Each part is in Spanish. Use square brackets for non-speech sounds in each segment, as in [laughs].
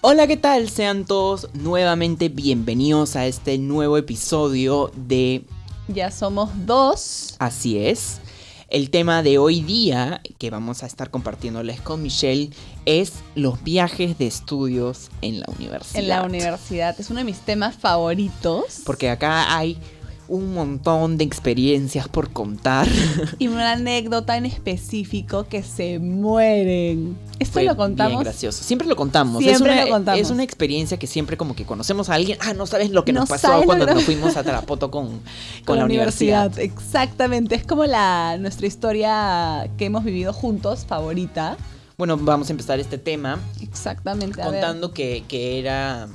Hola, ¿qué tal? Sean todos nuevamente bienvenidos a este nuevo episodio de Ya somos dos. Así es. El tema de hoy día que vamos a estar compartiéndoles con Michelle es los viajes de estudios en la universidad. En la universidad. Es uno de mis temas favoritos. Porque acá hay un montón de experiencias por contar. Y una anécdota en específico que se mueren. Esto Fue lo contamos. Bien gracioso. Siempre lo contamos. Siempre es una, lo contamos. Es una experiencia que siempre como que conocemos a alguien. Ah, no sabes lo que No nos pasó cuando que- nos fuimos a [laughs] Tarapoto con, con, con la universidad. Exactamente. Es como la nuestra historia que hemos vivido juntos, favorita. Bueno, vamos a empezar este tema Exactamente. contando que, que era...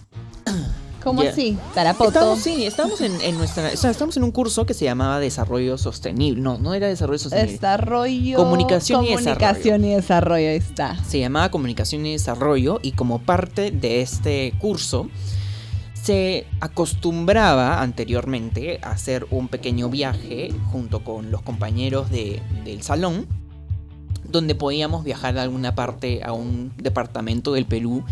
[clears throat] ¿Cómo así? Tarapoto. Estamos, sí, estamos en, en nuestra... O sea, estamos en un curso que se llamaba Desarrollo Sostenible. No, no era Desarrollo Sostenible. Desarrollo. Comunicación y Comunicación y desarrollo. Ahí está. se llamaba Comunicación y Desarrollo y como parte de este curso se acostumbraba anteriormente a hacer un pequeño viaje junto con los compañeros de- del salón donde podíamos viajar a alguna parte, a un departamento del Perú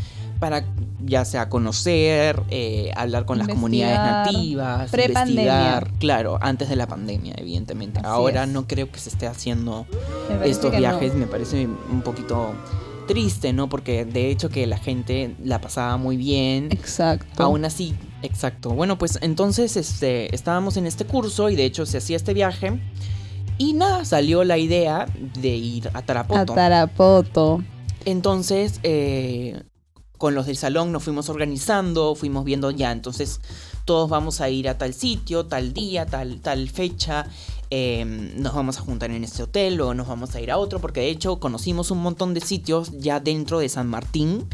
para ya sea conocer, eh, hablar con las comunidades nativas, investigar, claro, antes de la pandemia, evidentemente. Así Ahora es. no creo que se esté haciendo estos no. viajes me parece un poquito triste, ¿no? Porque de hecho que la gente la pasaba muy bien. Exacto. Aún así, exacto. Bueno, pues entonces este, estábamos en este curso y de hecho se hacía este viaje. Y nada, salió la idea de ir a A Tarapoto. Tarapoto. Entonces, eh, con los del salón nos fuimos organizando, fuimos viendo ya, entonces todos vamos a ir a tal sitio, tal día, tal, tal fecha, eh, nos vamos a juntar en este hotel, luego nos vamos a ir a otro, porque de hecho conocimos un montón de sitios ya dentro de San Martín.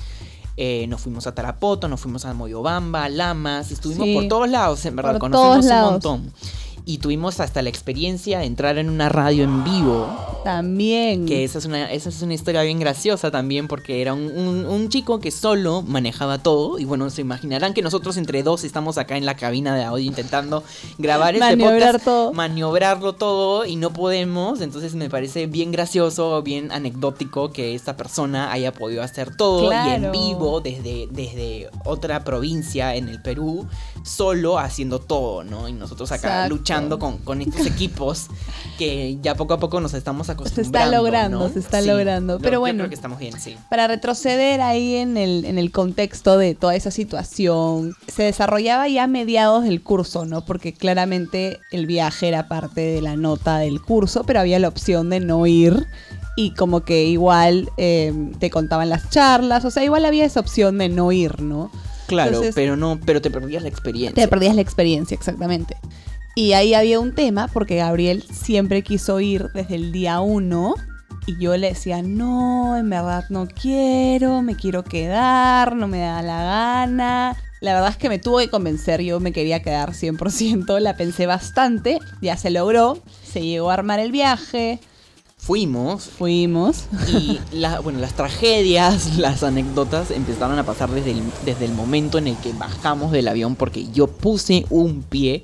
Eh, nos fuimos a Tarapoto, nos fuimos a Moyobamba, Lamas, estuvimos Sí, por todos lados, en verdad, conocimos un montón. Y tuvimos hasta la experiencia de entrar en una radio en vivo. También. Que esa es una, esa es una historia bien graciosa también, porque era un, un- un chico que solo manejaba todo. Y bueno, se imaginarán que nosotros entre dos estamos acá en la cabina de audio intentando grabar este Maniobrar podcast, todo. maniobrarlo todo y no podemos. Entonces me parece bien gracioso, bien anecdótico que esta persona haya podido hacer todo y en vivo desde, desde otra provincia en el Perú, solo haciendo todo, ¿no? Y nosotros acá Exacto. luchando con, con estos [laughs] equipos que ya poco a poco nos estamos acostumbrando. logrando, ¿no? se está logrando. Pero yo bueno. creo que estamos bien, sí. Para retroceder ahí en el, en el contexto de toda esa situación, se desarrollaba ya a mediados del curso, ¿no? Porque claramente el viaje era parte de la nota del curso, pero había la opción de no ir y como que igual eh, te contaban las charlas, o sea, igual había esa opción de no ir, ¿no? Claro, Entonces- pero no, pero te perdías la experiencia. Te perdías la experiencia, exactamente. Y ahí había un tema, porque Gabriel siempre quiso ir desde el día uno. Y yo le decía, no, en verdad no quiero, me quiero quedar, no me da la gana. La verdad es que me tuvo que convencer, yo me quería quedar 100%, la pensé bastante, ya se logró, se llegó a armar el viaje, Fuimos fuimos. y [laughs] la- bueno, las tragedias, las anécdotas empezaron a pasar desde el, desde el momento en el que bajamos del avión porque yo puse un pie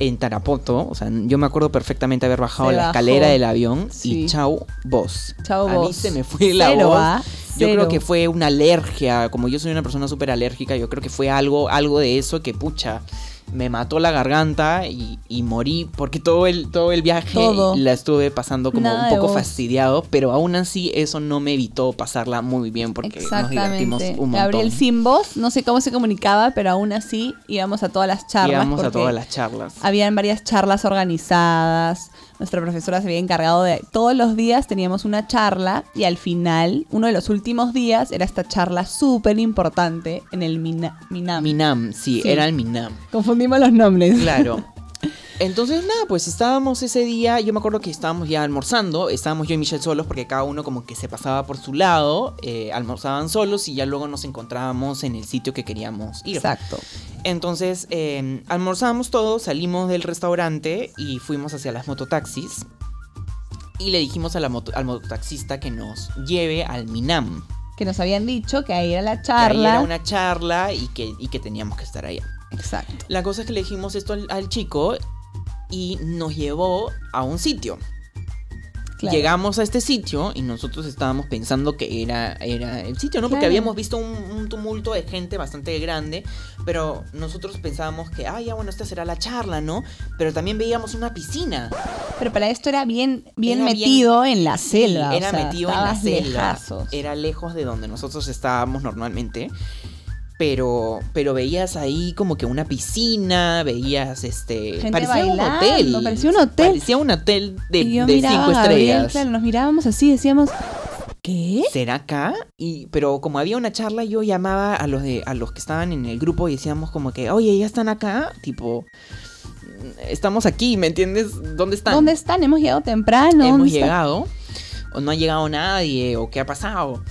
en Tarapoto, o sea, yo me acuerdo perfectamente haber bajado Se la bajó. escalera del avión Sí. y chau, voz. Chao a mí vos. se me fue la Cero, voz. ¿ah? Yo creo que fue una alergia, como yo soy una persona súper alérgica, yo creo que fue algo, algo de eso que, pucha, me mató la garganta y, y morí porque todo el, todo el viaje Todo. la estuve pasando como Nada un poco fastidiado, pero aún así eso no me evitó pasarla muy bien porque nos divertimos un montón. Gabriel sin voz, no sé cómo se comunicaba, pero aún así íbamos a todas las charlas. Íbamos a todas las charlas. Habían varias charlas organizadas. Nuestra profesora se había encargado de. Todos los días teníamos una charla y al final, uno de los últimos días, era esta charla súper importante en el Mina- Minam. Minam, sí, Sí. era el Minam. Confundimos los nombres. Claro. [laughs] Entonces, nada, pues estábamos ese día, yo me acuerdo que estábamos ya almorzando, estábamos yo y Michelle solos porque cada uno como que se pasaba por su lado, eh, almorzaban solos y ya luego nos encontrábamos en el sitio que queríamos ir. Exacto. Entonces, eh, almorzamos todos, salimos del restaurante y fuimos hacia las mototaxis. Y le dijimos a la moto- al mototaxista que nos lleve al Minam. Que nos habían dicho que ahí era la Que ahí charla. era una charla y que, y que teníamos que estar allá. Exacto. La cosa es que le dijimos esto al, al chico y nos llevó a un sitio. Claro. Llegamos a este sitio y nosotros estábamos pensando que era, era el sitio, ¿no? Porque habíamos visto un, un tumulto de gente bastante grande, pero nosotros pensábamos que, ah, ya bueno, esta será la charla, ¿no? Pero también veíamos una piscina. Pero para esto era bien, bien Era bien- metido en la Sí, selva. o era sea, metido en la selva. lejazos. Era lejos de donde nosotros estábamos normalmente. Pero, pero veías ahí como que una piscina, veías este. Gente parecía un bailando, hotel. parecía un hotel. Parecía un hotel de, y yo de miraba cinco a Gabriel, estrellas. claro, nos mirábamos así, decíamos, ¿qué? ¿Será acá? Y, pero como había una charla, yo llamaba a los de, a los que estaban en el grupo y decíamos como que, oye, ya están acá, tipo, estamos aquí, ¿me entiendes? ¿Dónde están? ¿Dónde están? Hemos llegado temprano. hemos llegado o no ha llegado nadie o qué ha pasado.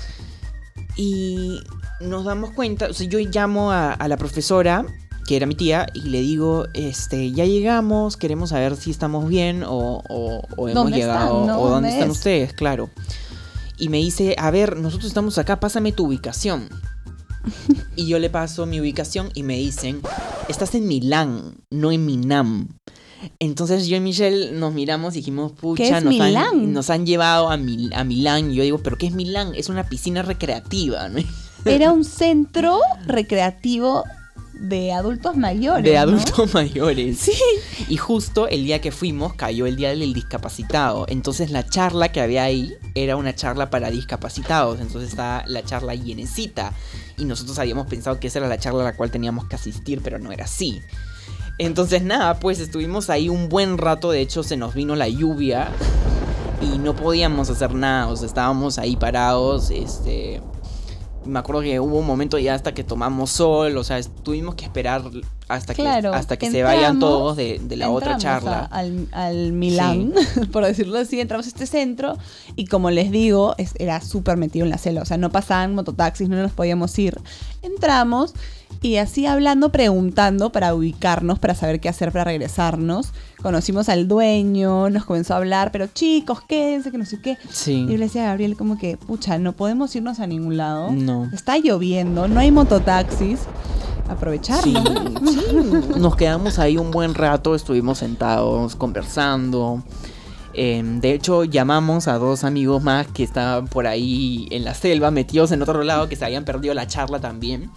Y nos damos cuenta, o sea, yo llamo a, a la profesora, que era mi tía, y le digo, este, ya llegamos, queremos saber si estamos bien o, o- o hemos ¿Dónde llegado no? o dónde ¿Dónde están es? ustedes, claro. Y me dice, a ver, nosotros estamos acá, pásame tu ubicación. [laughs] y yo le paso mi ubicación y me dicen, estás en Milán, no en Minam. Entonces yo y Michelle nos miramos y dijimos, pucha, ¿Qué es nos, Milán? Han, nos han llevado a, Mil- a Milán. Y yo digo, ¿pero qué es Milán? Es una piscina recreativa, ¿no? Era un centro recreativo de adultos mayores. De ¿no? adultos [laughs] mayores. Sí. Y justo el día que fuimos cayó el día del discapacitado. Entonces la charla que había ahí era una charla para discapacitados. Entonces estaba la charla llenecita. Y nosotros habíamos pensado que esa era la charla a la cual teníamos que asistir, pero no era así. Entonces nada, pues estuvimos ahí un buen rato. De hecho se nos vino la lluvia. Y no podíamos hacer nada. O sea, estábamos ahí parados. Este... Me acuerdo que hubo un momento ya hasta que tomamos sol, o sea, tuvimos que esperar hasta que, hasta que se vayan todos de, de la otra charla. a- al, al Milán, [laughs] por decirlo así, entramos a este centro y como les digo, es- era súper metido en la selva, o sea, no pasaban mototaxis, no nos podíamos ir. Entramos y así hablando, preguntando para ubicarnos, para saber qué hacer para regresarnos. Conocimos al dueño, nos comenzó a hablar, pero chicos, quédense, que no sé qué. Sí. Y yo le decía a Gabriel como que, pucha, no podemos irnos a ningún lado. No. Está lloviendo, no hay mototaxis. Aprovecharlo. Sí, sí, nos quedamos ahí un buen rato, estuvimos sentados conversando. Em, de hecho, llamamos a dos amigos más que estaban por ahí en la selva, metidos en otro lado, que se habían perdido la charla también.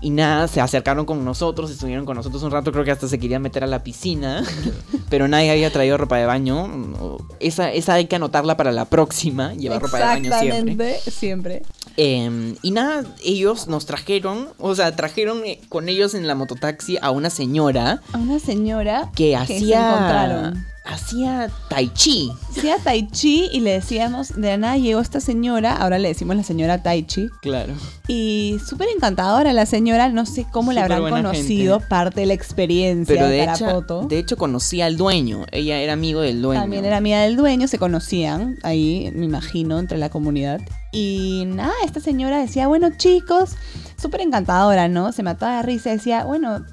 Y nada, se acercaron con nosotros, estuvieron con nosotros un rato, creo que hasta se querían meter a la piscina, [laughs] pero nadie había traído ropa de baño. Esa, esa hay que anotarla para la próxima, llevar ropa de baño siempre. Exactamente, siempre. Eh, y nada, ellos nos trajeron, o sea, trajeron eh, con ellos en la mototaxi a una señora A una señora que se hacía encontraron. Hacía tai chi. Hacía Tai Chi y le decíamos, de la nada llegó esta señora, ahora le decimos la señora Tai Chi. Claro. Y súper encantadora la señora, no sé cómo la habrán conocido, gente. parte de la experiencia Pero de, de hecho, Tarapoto. de hecho conocí al dueño, ella era amigo del dueño. También era amiga del dueño, se conocían ahí, me imagino, entre la comunidad. Y nada, esta señora decía, bueno chicos, súper encantadora, ¿no? Se mataba de risa, decía, bueno,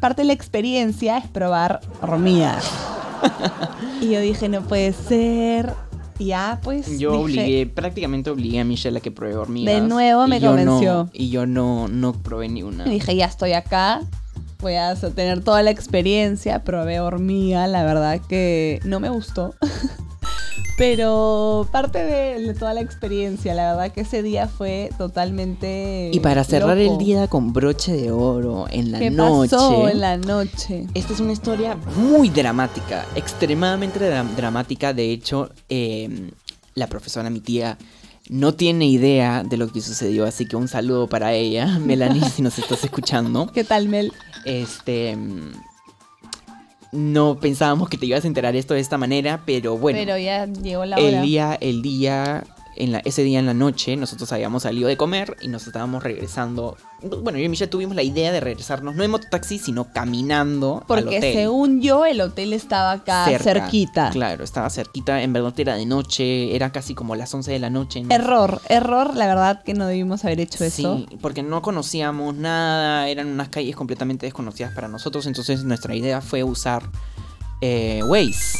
parte de la experiencia es probar hormigas. [laughs] y yo dije, no puede ser. Ya, pues. Yo dije, obligué, prácticamente obligué a Michelle a que pruebe hormigas. De nuevo me no- convenció. y yo no, no probé ni una. Y dije, ya estoy acá. Voy a tener toda la experiencia. Probé hormiga. La verdad que no me gustó. [laughs] Pero parte de toda la experiencia, la verdad que ese día fue totalmente. Y para cerrar loco. el día con broche de oro en la ¿Qué noche. pasó en la noche? Esta es una historia muy dramática, extremadamente dra- dramática. De hecho, eh, la profesora, mi tía, no tiene idea de lo que sucedió, así que un saludo para ella, Melanie, si nos estás escuchando. [laughs] ¿Qué tal, Mel? Este. No pensábamos que te ibas a enterar esto de esta manera, pero bueno. Pero ya llegó la el hora. día, el día, en la, ese día en la noche, nosotros habíamos salido de comer y nos estábamos regresando. Bueno, yo y Michelle tuvimos la idea de regresarnos, no en mototaxi, sino caminando al Porque hotel. según yo, el hotel estaba acá Cerca. cerquita. Claro, estaba cerquita, en verdad era de noche, era casi como las 11 de la noche. ¿no? Error, error, la verdad que no debimos haber hecho eso. Sí, porque no conocíamos nada, eran unas calles completamente desconocidas para nosotros, entonces nuestra idea fue usar eh, Waze.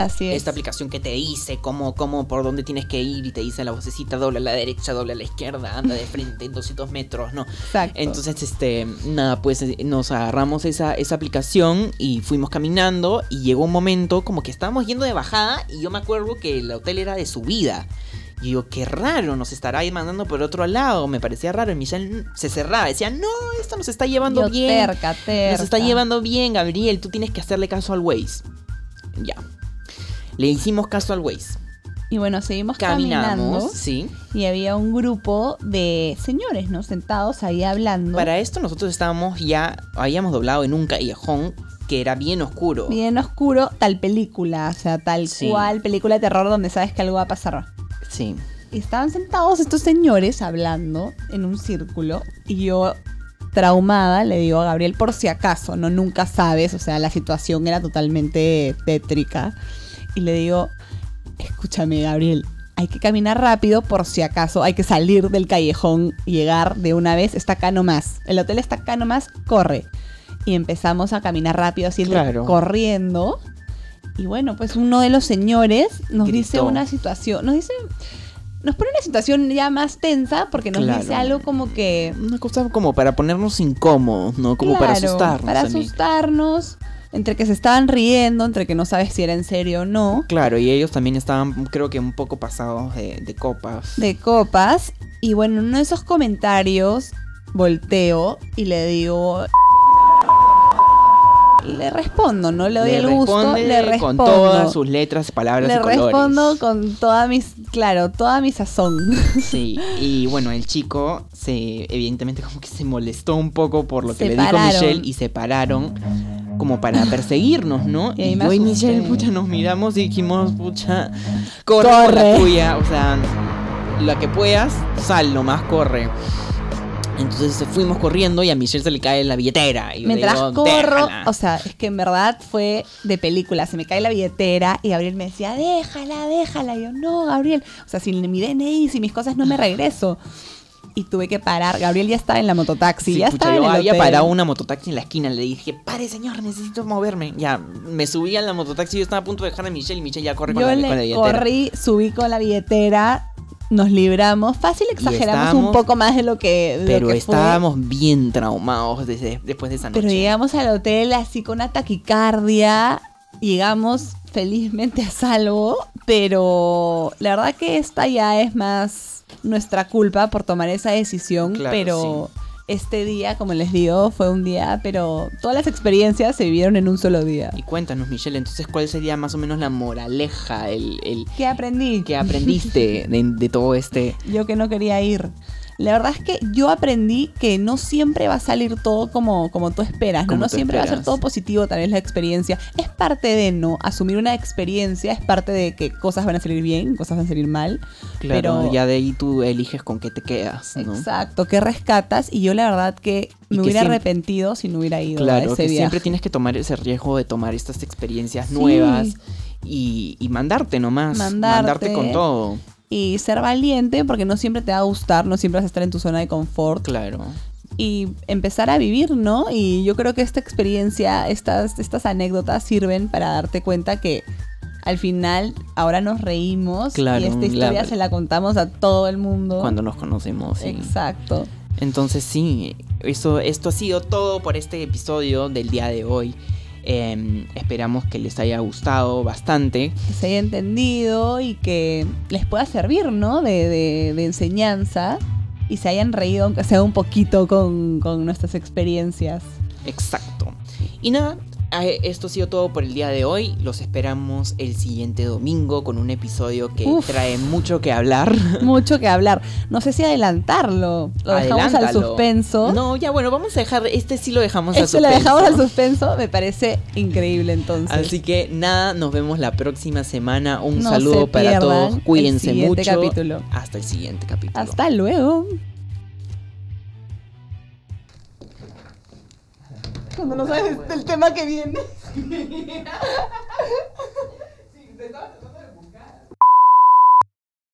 Así es. Esta aplicación que te dice cómo, cómo, por dónde tienes que ir y te dice la vocecita, doble a la derecha, doble a la izquierda, anda de frente en 200 metros, ¿no? Exacto. Entonces, este, nada, pues eh, nos agarramos esa, esa aplicación y fuimos caminando y llegó un momento como que estábamos yendo de bajada y yo me acuerdo que el hotel era de subida. Y digo, qué raro, nos estará ahí mandando por otro lado. Me parecía raro. Y Michelle se cerraba. Decía, no, esto nos está llevando Yo bien. terca, terca. Nos está llevando bien, Gabriel. Tú tienes que hacerle caso al Waze. Ya. Le hicimos caso al Waze. Y bueno, seguimos Caminamos, caminando. sí. Y había un grupo de señores, ¿no? Sentados ahí hablando. Para esto nosotros estábamos ya, habíamos doblado en un callejón que era bien oscuro. Bien oscuro, tal película. O sea, tal Sí. cual película de terror donde sabes que algo va a pasar. Sí. Y estaban sentados estos señores hablando en un círculo. Y yo, traumada, le digo a Gabriel, por si acaso, no nunca sabes. O sea, la situación era totalmente tétrica. Y le digo, escúchame, Gabriel. Hay que caminar rápido por si acaso hay que salir del callejón y llegar de una vez. Está acá nomás. El hotel está acá nomás, corre. Y empezamos a caminar rápido, así Claro. corriendo. Y bueno, pues uno de los señores nos dice una situación, nos dice, nos pone una situación ya más tensa porque nos Claro. dice algo como que... Una cosa como para ponernos incómodos, ¿no? Como para asustarnos. Para asustarnos, entre que se estaban riendo, entre que no sabes si era en serio o no, Claro, y ellos también estaban, creo que un poco pasados de, de copas. de copas. Y bueno, en uno de esos comentarios volteo y le digo... Le respondo, no le doy el gusto, le respondo. Con todas sus letras, palabras le y colores. respondo con toda mis, claro, toda mi sazón. Sí, y bueno, el chico se evidentemente como que se molestó un poco por lo que Se le dijo pararon. Michelle y se pararon como para perseguirnos, ¿no? Y Y yo y. Michelle, pucha, nos miramos y dijimos, pucha, corre, por Corre. la tuya, o sea, la que puedas, sal nomás, corre. Entonces fuimos corriendo y a Michelle se le cae la billetera. Y Mientras digo, corro, "Déjala". o sea, es que en verdad fue de película. Se me cae la billetera y Gabriel me decía, déjala, déjala. Y yo, no, Gabriel. O sea, sin mi DNI, sin mis cosas, no me regreso. Y tuve que parar. Gabriel ya estaba en la mototaxi, Sí, ya pucha, estaba en yo el había hotel. parado una mototaxi en la esquina. Le dije, pare, señor, necesito moverme. Ya, me subí a la mototaxi. Yo estaba a punto de dejar a Michelle y Michelle ya corre con, Yo la, le con la billetera. corrí, subí con la billetera, nos libramos. Fácil exageramos un poco más de lo que, de lo Pero fue. estábamos bien traumados desde, después de esa noche. Pero llegamos al hotel así con una taquicardia. Llegamos felizmente a salvo. Pero la verdad que esta ya es más nuestra culpa por tomar esa decisión. Claro, pero este día, como les digo, fue un día. Pero todas las experiencias se vivieron en un solo día. Y cuéntanos, Michelle, entonces, ¿cuál sería más o menos la moraleja, el, el ¿Qué aprendí? que aprendiste de, de todo este... [laughs] yo que no quería ir. La verdad es que yo aprendí que no siempre va a salir todo como, como tú esperas, ¿no? No siempre va a ser todo positivo, tal vez la experiencia. Es parte de, ¿no? Asumir una experiencia es parte de que cosas van a salir bien, cosas van a salir mal. Claro, Pero- ya de ahí tú eliges con qué te quedas, ¿no? Exacto, que rescatas. Y yo la verdad que me que hubiera siempre- arrepentido si no hubiera ido a Claro, ese que viaje. siempre tienes que tomar ese riesgo de tomar estas experiencias Sí. nuevas y, y mandarte nomás. Mandarte. Mandarte con todo. Y ser valiente porque no siempre te va a gustar, no siempre vas a estar en tu zona de confort. Claro. y empezar a vivir, ¿no? Y yo creo que esta experiencia, estas, estas anécdotas sirven para darte cuenta que al final ahora nos reímos Claro, y esta historia la- se la contamos a todo el mundo. Cuando nos conocemos. sí. Exacto. Entonces sí, eso, esto ha sido todo por este episodio del día de hoy. Em, esperamos que les haya gustado bastante. Que se haya entendido y que les pueda servir, ¿no? De, de- de enseñanza y se hayan reído, aunque sea un poquito, con, con nuestras experiencias. Exacto. Y nada, esto ha sido todo por el día de hoy. Los esperamos el siguiente domingo con un episodio que Uf. trae mucho que hablar. [laughs] Mucho que hablar. No sé si adelantarlo. Lo dejamos al suspenso. No, ya bueno, vamos a dejar, este sí lo dejamos al Este lo suspenso. dejamos al suspenso, me parece increíble entonces. Así que nada, nos vemos la próxima semana. Un No saludo para todos. el Cuídense siguiente mucho. capítulo. Hasta el siguiente capítulo. Hasta luego. Cuando no sabes el tema que viene. [laughs]